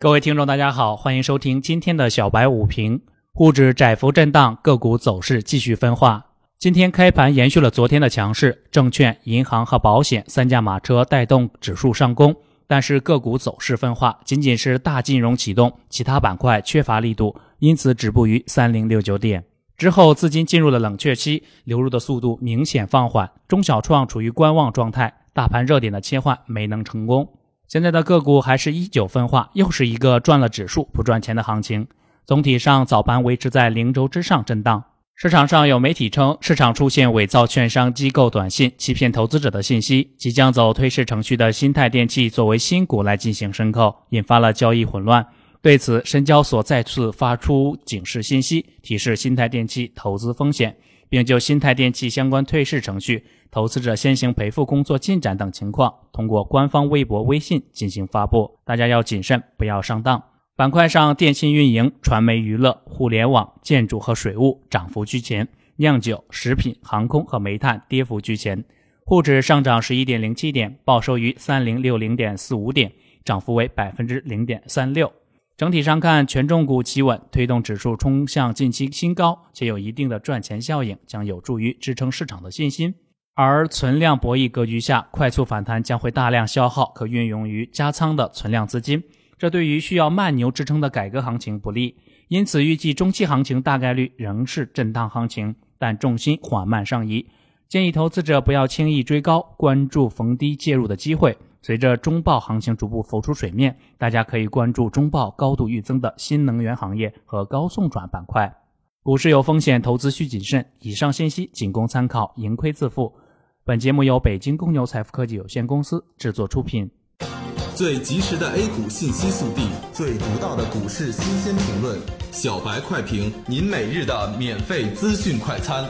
各位听众，大家好，欢迎收听今天的小白午评。沪指窄幅震荡，个股走势继续分化。今天开盘延续了昨天的强势，证券、银行和保险三驾马车带动指数上攻，但是个股走势分化，仅仅是大金融启动，其他板块缺乏力度，因此止步于三零六九点。之后资金进入了冷却期，流入的速度明显放缓，中小创处于观望状态，大盘热点的切换没能成功。现在的个股还是依旧分化，又是一个赚了指数不赚钱的行情。总体上，早盘维持在零轴之上震荡。市场上有媒体称，市场出现伪造券商机构短信，欺骗投资者的信息。即将走退市程序的新泰电器作为新股来进行申购，引发了交易混乱。对此，深交所再次发出警示信息，提示新泰电器投资风险。并就新泰电器相关退市程序、投资者先行赔付工作进展等情况，通过官方微博、微信进行发布。大家要谨慎，不要上当。板块上，电信运营、传媒娱乐、互联网、建筑和水务涨幅居前，酿酒、食品、航空和煤炭跌幅居前。沪指上涨十一点零七点，报收于三零六零点四五点，涨幅为百分之零点三六。整体上看，权重股企稳，推动指数冲向近期新高，且有一定的赚钱效应，将有助于支撑市场的信心。而存量博弈格局下，快速反弹将会大量消耗可运用于加仓的存量资金，这对于需要慢牛支撑的改革行情不利。因此，预计中期行情大概率仍是震荡行情，但重心缓慢上移。建议投资者不要轻易追高，关注逢低介入的机会。随着中报行情逐步浮出水面，大家可以关注中报高度预增的新能源行业和高送转板块。股市有风险，投资需谨慎。以上信息仅供参考，盈亏自负。本节目由北京公牛财富科技有限公司制作出品。最及时的 A 股信息速递，最独到的股市新鲜评论，小白快评，您每日的免费资讯快餐。